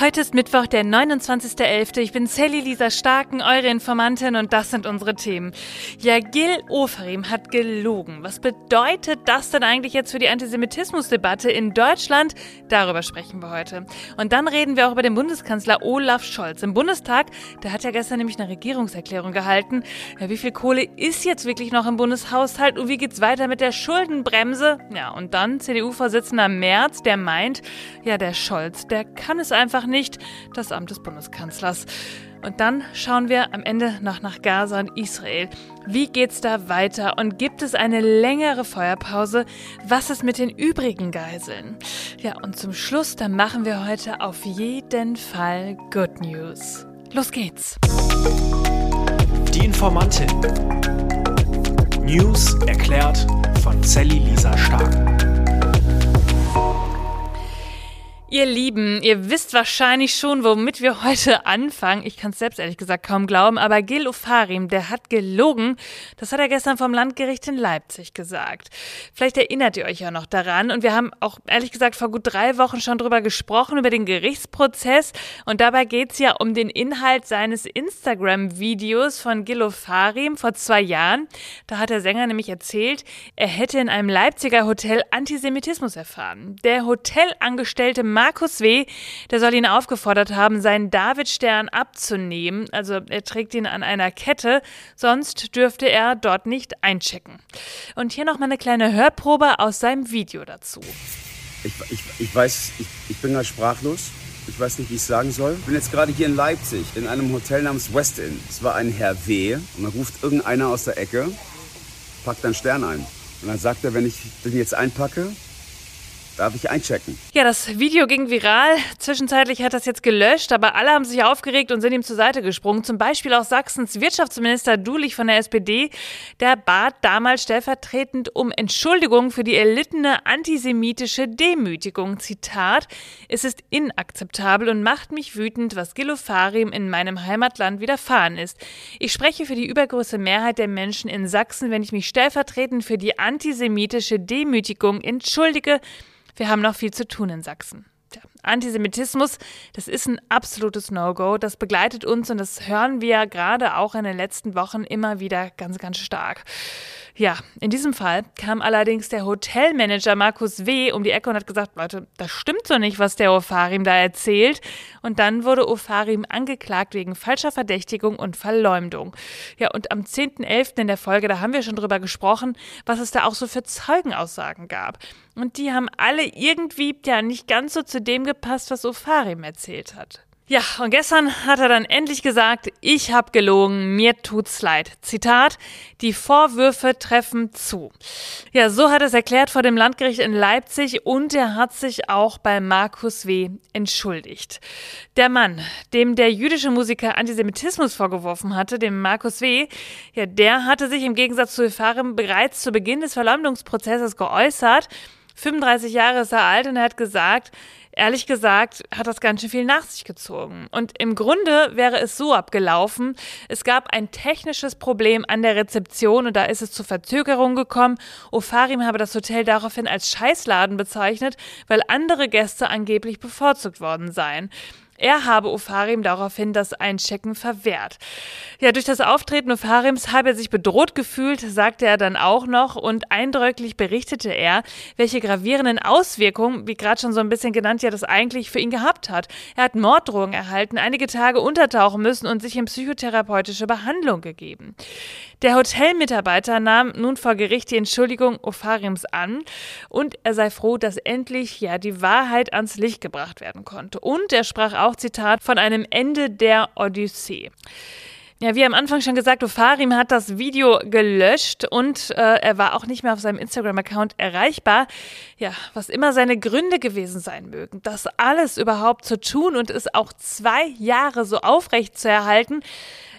Heute ist Mittwoch, der 29.11. Ich bin Sally Lisa Starken, eure Informantin und das sind unsere Themen. Ja, Gil Oferim hat gelogen. Was bedeutet das denn eigentlich jetzt für die Antisemitismusdebatte in Deutschland? Darüber sprechen wir heute. Und dann reden wir auch über den Bundeskanzler Olaf Scholz. Im Bundestag, der hat ja gestern nämlich eine Regierungserklärung gehalten. Ja, wie viel Kohle ist jetzt wirklich noch im Bundeshaushalt und wie geht's weiter mit der Schuldenbremse? Ja, und dann CDU-Vorsitzender Merz, der meint, ja, der Scholz, der kann es einfach nicht, das Amt des Bundeskanzlers. Und dann schauen wir am Ende noch nach Gaza und Israel. Wie geht's da weiter und gibt es eine längere Feuerpause? Was ist mit den übrigen Geiseln? Ja, und zum Schluss, da machen wir heute auf jeden Fall Good News. Los geht's. Die Informantin. News erklärt von Sally Lisa Stark. Ihr Lieben, ihr wisst wahrscheinlich schon, womit wir heute anfangen. Ich kann es selbst ehrlich gesagt kaum glauben, aber Gil Ofarim, der hat gelogen. Das hat er gestern vom Landgericht in Leipzig gesagt. Vielleicht erinnert ihr euch ja noch daran. Und wir haben auch ehrlich gesagt vor gut drei Wochen schon drüber gesprochen, über den Gerichtsprozess. Und dabei geht's ja um den Inhalt seines Instagram-Videos von Gil Ofarim vor zwei Jahren. Da hat der Sänger nämlich erzählt, er hätte in einem Leipziger Hotel Antisemitismus erfahren. Der Hotelangestellte Markus W., der soll ihn aufgefordert haben, seinen Davidstern abzunehmen. Also er trägt ihn an einer Kette, sonst dürfte er dort nicht einchecken. Und hier nochmal eine kleine Hörprobe aus seinem Video dazu. Ich, ich, ich weiß, ich, ich bin da sprachlos. Ich weiß nicht, wie ich es sagen soll. Ich bin jetzt gerade hier in Leipzig, in einem Hotel namens West Inn. Es war ein Herr W. Und dann ruft irgendeiner aus der Ecke, packt einen Stern ein. Und dann sagt er, wenn ich den jetzt einpacke, Darf ich einchecken? Ja, das Video ging viral. Zwischenzeitlich hat das jetzt gelöscht, aber alle haben sich aufgeregt und sind ihm zur Seite gesprungen. Zum Beispiel auch Sachsens Wirtschaftsminister Dulich von der SPD. Der bat damals stellvertretend um Entschuldigung für die erlittene antisemitische Demütigung. Zitat: Es ist inakzeptabel und macht mich wütend, was Gilofarim in meinem Heimatland widerfahren ist. Ich spreche für die übergroße Mehrheit der Menschen in Sachsen, wenn ich mich stellvertretend für die antisemitische Demütigung entschuldige. Wir haben noch viel zu tun in Sachsen. Der Antisemitismus, das ist ein absolutes No-Go. Das begleitet uns und das hören wir gerade auch in den letzten Wochen immer wieder ganz, ganz stark. Ja, in diesem Fall kam allerdings der Hotelmanager Markus W. um die Ecke und hat gesagt, Leute, das stimmt so nicht, was der Ofarim da erzählt. Und dann wurde Ofarim angeklagt wegen falscher Verdächtigung und Verleumdung. Ja, und am 10.11. in der Folge, da haben wir schon drüber gesprochen, was es da auch so für Zeugenaussagen gab. Und die haben alle irgendwie ja nicht ganz so zu dem gepasst, was Ofarim erzählt hat. Ja, und gestern hat er dann endlich gesagt, ich habe gelogen, mir tut's leid. Zitat, die Vorwürfe treffen zu. Ja, so hat es erklärt vor dem Landgericht in Leipzig und er hat sich auch bei Markus W. entschuldigt. Der Mann, dem der jüdische Musiker Antisemitismus vorgeworfen hatte, dem Markus W., ja, der hatte sich im Gegensatz zu Ephraim bereits zu Beginn des Verleumdungsprozesses geäußert 35 Jahre ist er alt und er hat gesagt, ehrlich gesagt, hat das ganz schön viel nach sich gezogen. Und im Grunde wäre es so abgelaufen, es gab ein technisches Problem an der Rezeption und da ist es zu Verzögerungen gekommen. Ofarim habe das Hotel daraufhin als Scheißladen bezeichnet, weil andere Gäste angeblich bevorzugt worden seien. Er habe Ofarim daraufhin das Einchecken verwehrt. Ja, durch das Auftreten Ofarims habe er sich bedroht gefühlt, sagte er dann auch noch und eindrücklich berichtete er, welche gravierenden Auswirkungen, wie gerade schon so ein bisschen genannt, ja das eigentlich für ihn gehabt hat. Er hat Morddrohungen erhalten, einige Tage untertauchen müssen und sich in psychotherapeutische Behandlung gegeben. Der Hotelmitarbeiter nahm nun vor Gericht die Entschuldigung Ofarims an und er sei froh, dass endlich ja die Wahrheit ans Licht gebracht werden konnte. Und er sprach auch, Zitat, von einem Ende der Odyssee. Ja, wie am Anfang schon gesagt, Ofarim hat das Video gelöscht und äh, er war auch nicht mehr auf seinem Instagram-Account erreichbar. Ja, was immer seine Gründe gewesen sein mögen, das alles überhaupt zu tun und es auch zwei Jahre so aufrecht zu erhalten,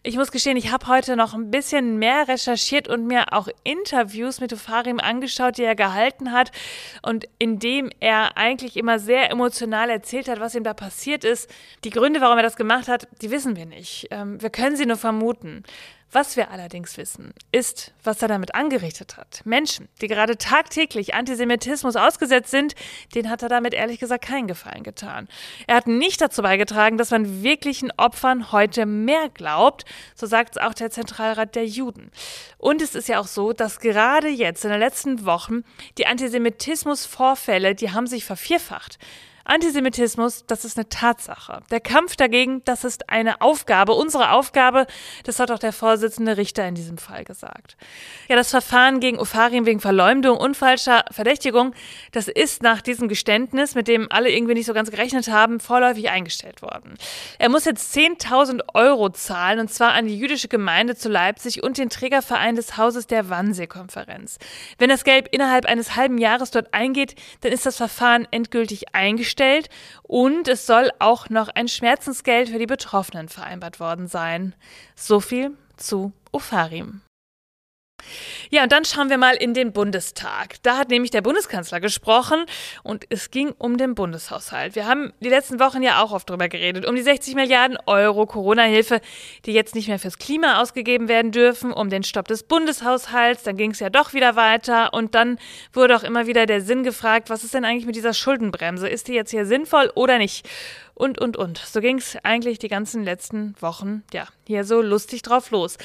ich muss gestehen, ich habe heute noch ein bisschen mehr recherchiert und mir auch Interviews mit Ofarim angeschaut, die er gehalten hat und in dem er eigentlich immer sehr emotional erzählt hat, was ihm da passiert ist. Die Gründe, warum er das gemacht hat, die wissen wir nicht. Ähm, wir können sie nur vermuten. Was wir allerdings wissen, ist, was er damit angerichtet hat. Menschen, die gerade tagtäglich Antisemitismus ausgesetzt sind, denen hat er damit ehrlich gesagt keinen Gefallen getan. Er hat nicht dazu beigetragen, dass man wirklichen Opfern heute mehr glaubt, so sagt es auch der Zentralrat der Juden. Und es ist ja auch so, dass gerade jetzt in den letzten Wochen die Antisemitismusvorfälle, die haben sich vervierfacht. Antisemitismus, das ist eine Tatsache. Der Kampf dagegen, das ist eine Aufgabe, unsere Aufgabe. Das hat auch der Vorsitzende Richter in diesem Fall gesagt. Ja, das Verfahren gegen Ofarim wegen Verleumdung und falscher Verdächtigung, das ist nach diesem Geständnis, mit dem alle irgendwie nicht so ganz gerechnet haben, vorläufig eingestellt worden. Er muss jetzt 10.000 Euro zahlen und zwar an die jüdische Gemeinde zu Leipzig und den Trägerverein des Hauses der Wannsee-Konferenz. Wenn das Geld innerhalb eines halben Jahres dort eingeht, dann ist das Verfahren endgültig eingestellt gestellt und es soll auch noch ein Schmerzensgeld für die Betroffenen vereinbart worden sein. So viel zu Ofarim. Ja, und dann schauen wir mal in den Bundestag. Da hat nämlich der Bundeskanzler gesprochen und es ging um den Bundeshaushalt. Wir haben die letzten Wochen ja auch oft drüber geredet, um die 60 Milliarden Euro Corona-Hilfe, die jetzt nicht mehr fürs Klima ausgegeben werden dürfen, um den Stopp des Bundeshaushalts. Dann ging es ja doch wieder weiter und dann wurde auch immer wieder der Sinn gefragt, was ist denn eigentlich mit dieser Schuldenbremse? Ist die jetzt hier sinnvoll oder nicht? Und, und, und. So ging es eigentlich die ganzen letzten Wochen, ja, hier so lustig drauf los.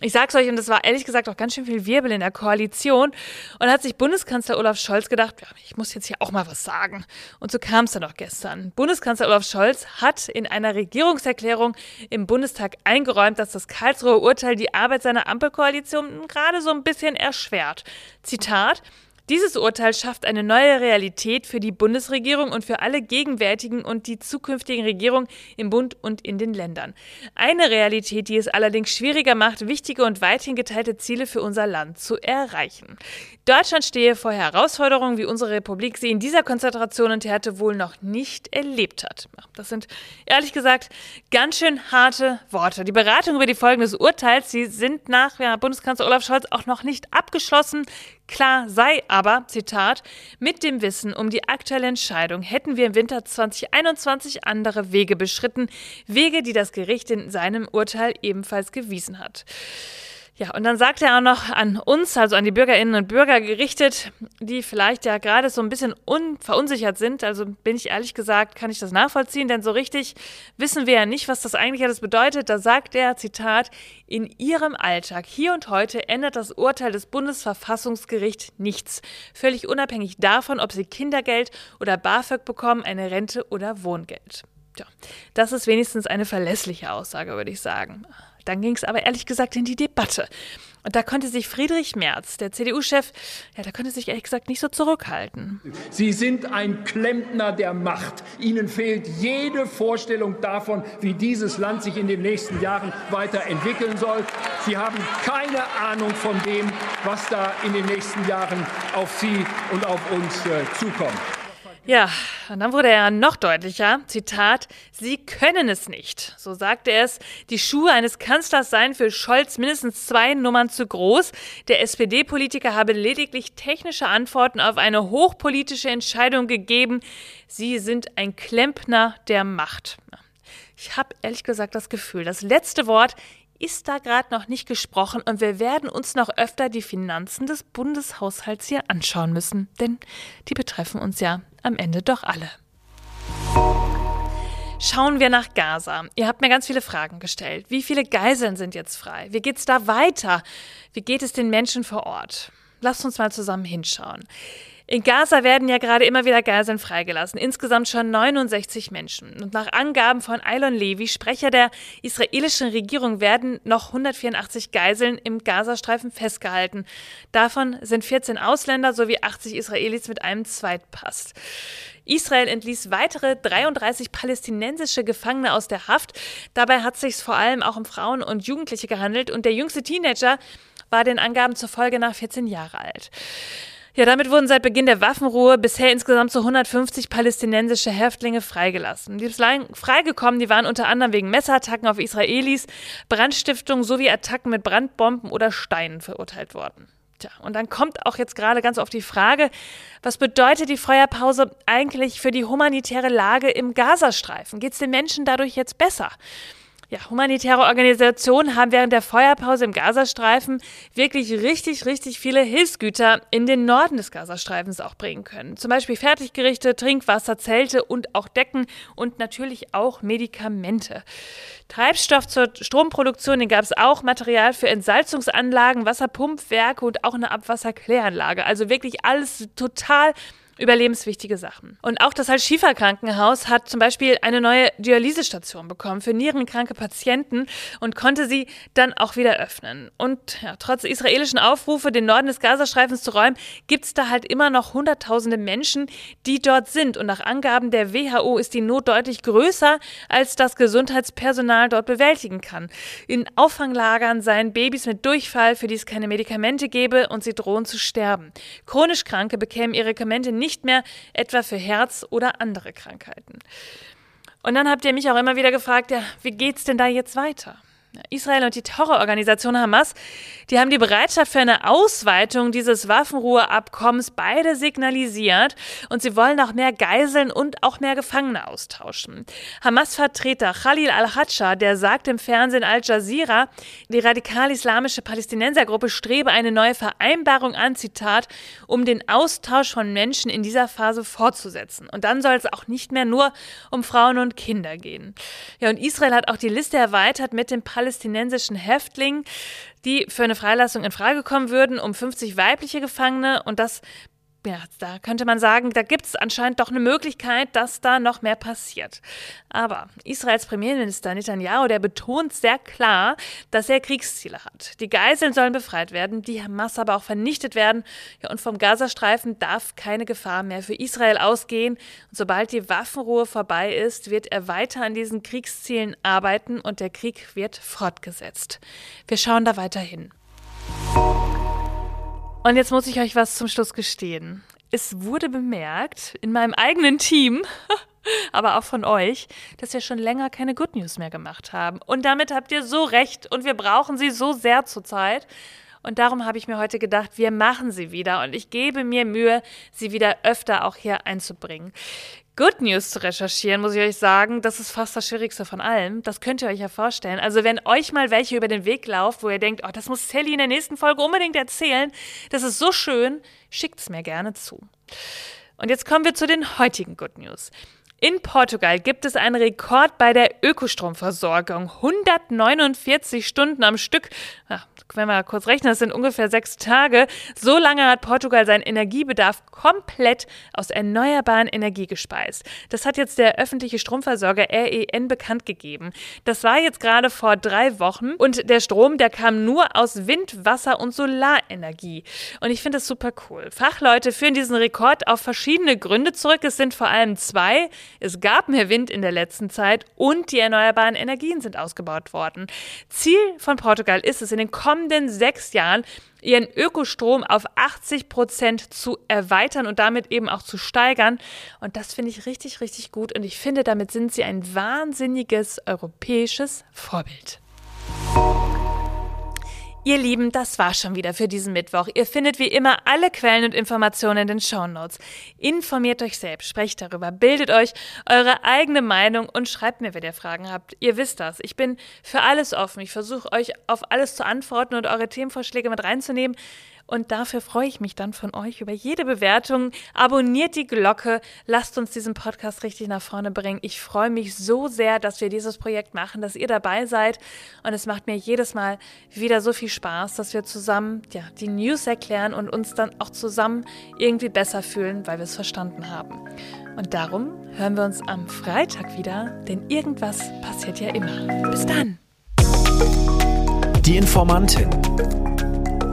Ich sag's euch, und es war ehrlich gesagt auch ganz schön viel Wirbel in der Koalition. Und hat sich Bundeskanzler Olaf Scholz gedacht, ja, ich muss jetzt hier auch mal was sagen. Und so kam es dann auch gestern. Bundeskanzler Olaf Scholz hat in einer Regierungserklärung im Bundestag eingeräumt, dass das Karlsruher Urteil die Arbeit seiner Ampelkoalition gerade so ein bisschen erschwert. Zitat, dieses Urteil schafft eine neue Realität für die Bundesregierung und für alle gegenwärtigen und die zukünftigen Regierungen im Bund und in den Ländern. Eine Realität, die es allerdings schwieriger macht, wichtige und weithin geteilte Ziele für unser Land zu erreichen. Deutschland stehe vor Herausforderungen, wie unsere Republik sie in dieser Konzentration und Härte wohl noch nicht erlebt hat. Das sind ehrlich gesagt ganz schön harte Worte. Die Beratungen über die Folgen des Urteils, sie sind nach ja, Bundeskanzler Olaf Scholz auch noch nicht abgeschlossen. Klar sei aber, Zitat, mit dem Wissen um die aktuelle Entscheidung hätten wir im Winter 2021 andere Wege beschritten, Wege, die das Gericht in seinem Urteil ebenfalls gewiesen hat. Ja, und dann sagt er auch noch an uns, also an die Bürgerinnen und Bürger gerichtet, die vielleicht ja gerade so ein bisschen verunsichert sind. Also bin ich ehrlich gesagt, kann ich das nachvollziehen, denn so richtig wissen wir ja nicht, was das eigentlich alles bedeutet. Da sagt er, Zitat, in ihrem Alltag, hier und heute, ändert das Urteil des Bundesverfassungsgerichts nichts. Völlig unabhängig davon, ob sie Kindergeld oder BAföG bekommen, eine Rente oder Wohngeld. Ja, das ist wenigstens eine verlässliche Aussage, würde ich sagen. Dann ging es aber ehrlich gesagt in die Debatte. Und da konnte sich Friedrich Merz, der CDU-Chef, ja, da konnte sich ehrlich gesagt nicht so zurückhalten. Sie sind ein Klempner der Macht. Ihnen fehlt jede Vorstellung davon, wie dieses Land sich in den nächsten Jahren weiterentwickeln soll. Sie haben keine Ahnung von dem, was da in den nächsten Jahren auf Sie und auf uns äh, zukommt. Ja, und dann wurde er noch deutlicher. Zitat, Sie können es nicht. So sagte er es. Die Schuhe eines Kanzlers seien für Scholz mindestens zwei Nummern zu groß. Der SPD-Politiker habe lediglich technische Antworten auf eine hochpolitische Entscheidung gegeben. Sie sind ein Klempner der Macht. Ich habe ehrlich gesagt das Gefühl, das letzte Wort ist da gerade noch nicht gesprochen und wir werden uns noch öfter die Finanzen des Bundeshaushalts hier anschauen müssen, denn die betreffen uns ja am Ende doch alle. Schauen wir nach Gaza. Ihr habt mir ganz viele Fragen gestellt. Wie viele Geiseln sind jetzt frei? Wie geht es da weiter? Wie geht es den Menschen vor Ort? Lasst uns mal zusammen hinschauen. In Gaza werden ja gerade immer wieder Geiseln freigelassen, insgesamt schon 69 Menschen. Und nach Angaben von Eilon Levi, Sprecher der israelischen Regierung, werden noch 184 Geiseln im Gazastreifen festgehalten. Davon sind 14 Ausländer sowie 80 Israelis mit einem Zweitpass. Israel entließ weitere 33 palästinensische Gefangene aus der Haft. Dabei hat es sich vor allem auch um Frauen und Jugendliche gehandelt und der jüngste Teenager war den Angaben zufolge nach 14 Jahre alt. Ja, damit wurden seit Beginn der Waffenruhe bisher insgesamt so 150 palästinensische Häftlinge freigelassen. Die freigekommen, die waren unter anderem wegen Messerattacken auf Israelis, Brandstiftung sowie Attacken mit Brandbomben oder Steinen verurteilt worden. Tja, und dann kommt auch jetzt gerade ganz oft die Frage, was bedeutet die Feuerpause eigentlich für die humanitäre Lage im Gazastreifen? Geht es den Menschen dadurch jetzt besser? Ja, humanitäre Organisationen haben während der Feuerpause im Gazastreifen wirklich richtig, richtig viele Hilfsgüter in den Norden des Gazastreifens auch bringen können. Zum Beispiel Fertiggerichte, Trinkwasser, Zelte und auch Decken und natürlich auch Medikamente. Treibstoff zur Stromproduktion, den gab es auch, Material für Entsalzungsanlagen, Wasserpumpwerke und auch eine Abwasserkläranlage. Also wirklich alles total überlebenswichtige Sachen. Und auch das Al-Shifa-Krankenhaus hat zum Beispiel eine neue Dialysestation bekommen für nierenkranke Patienten und konnte sie dann auch wieder öffnen. Und ja, trotz israelischen Aufrufe, den Norden des Gazastreifens zu räumen, gibt es da halt immer noch Hunderttausende Menschen, die dort sind. Und nach Angaben der WHO ist die Not deutlich größer, als das Gesundheitspersonal dort bewältigen kann. In Auffanglagern seien Babys mit Durchfall, für die es keine Medikamente gäbe und sie drohen zu sterben. Chronisch Kranke bekämen ihre Medikamente nicht nicht mehr etwa für Herz oder andere Krankheiten. Und dann habt ihr mich auch immer wieder gefragt, ja, wie geht's denn da jetzt weiter? Israel und die Terrororganisation Hamas, die haben die Bereitschaft für eine Ausweitung dieses Waffenruheabkommens beide signalisiert und sie wollen auch mehr Geiseln und auch mehr Gefangene austauschen. Hamas-Vertreter Khalil al-Hatscha, der sagt im Fernsehen Al Jazeera, die radikal-islamische Palästinensergruppe strebe eine neue Vereinbarung an, Zitat, um den Austausch von Menschen in dieser Phase fortzusetzen. Und dann soll es auch nicht mehr nur um Frauen und Kinder gehen. Ja, und Israel hat auch die Liste erweitert mit dem Palästinenser palästinensischen Häftlingen, die für eine Freilassung in Frage kommen würden, um 50 weibliche Gefangene. Und das ja, da könnte man sagen, da gibt es anscheinend doch eine Möglichkeit, dass da noch mehr passiert. Aber Israels Premierminister Netanyahu, der betont sehr klar, dass er Kriegsziele hat. Die Geiseln sollen befreit werden, die Hamas aber auch vernichtet werden. Ja, und vom Gazastreifen darf keine Gefahr mehr für Israel ausgehen. Und sobald die Waffenruhe vorbei ist, wird er weiter an diesen Kriegszielen arbeiten und der Krieg wird fortgesetzt. Wir schauen da weiter hin. Und jetzt muss ich euch was zum Schluss gestehen. Es wurde bemerkt in meinem eigenen Team, aber auch von euch, dass wir schon länger keine Good News mehr gemacht haben. Und damit habt ihr so recht und wir brauchen sie so sehr zurzeit. Und darum habe ich mir heute gedacht, wir machen sie wieder und ich gebe mir Mühe, sie wieder öfter auch hier einzubringen. Good News zu recherchieren, muss ich euch sagen, das ist fast das Schwierigste von allem. Das könnt ihr euch ja vorstellen. Also wenn euch mal welche über den Weg lauft, wo ihr denkt, oh, das muss Sally in der nächsten Folge unbedingt erzählen, das ist so schön, schickt es mir gerne zu. Und jetzt kommen wir zu den heutigen Good News. In Portugal gibt es einen Rekord bei der Ökostromversorgung. 149 Stunden am Stück. Ja, wenn wir kurz rechnen, das sind ungefähr sechs Tage. So lange hat Portugal seinen Energiebedarf komplett aus erneuerbaren Energie gespeist. Das hat jetzt der öffentliche Stromversorger REN bekannt gegeben. Das war jetzt gerade vor drei Wochen und der Strom, der kam nur aus Wind, Wasser und Solarenergie. Und ich finde das super cool. Fachleute führen diesen Rekord auf verschiedene Gründe zurück. Es sind vor allem zwei. Es gab mehr Wind in der letzten Zeit und die erneuerbaren Energien sind ausgebaut worden. Ziel von Portugal ist es, in den kommenden sechs Jahren ihren Ökostrom auf 80 Prozent zu erweitern und damit eben auch zu steigern. Und das finde ich richtig, richtig gut. Und ich finde, damit sind sie ein wahnsinniges europäisches Vorbild. Ihr Lieben, das war schon wieder für diesen Mittwoch. Ihr findet wie immer alle Quellen und Informationen in den Shownotes. Informiert euch selbst, sprecht darüber, bildet euch eure eigene Meinung und schreibt mir, wenn ihr Fragen habt. Ihr wisst das. Ich bin für alles offen. Ich versuche euch auf alles zu antworten und eure Themenvorschläge mit reinzunehmen. Und dafür freue ich mich dann von euch über jede Bewertung. Abonniert die Glocke, lasst uns diesen Podcast richtig nach vorne bringen. Ich freue mich so sehr, dass wir dieses Projekt machen, dass ihr dabei seid. Und es macht mir jedes Mal wieder so viel Spaß, dass wir zusammen ja, die News erklären und uns dann auch zusammen irgendwie besser fühlen, weil wir es verstanden haben. Und darum hören wir uns am Freitag wieder, denn irgendwas passiert ja immer. Bis dann! Die Informantin.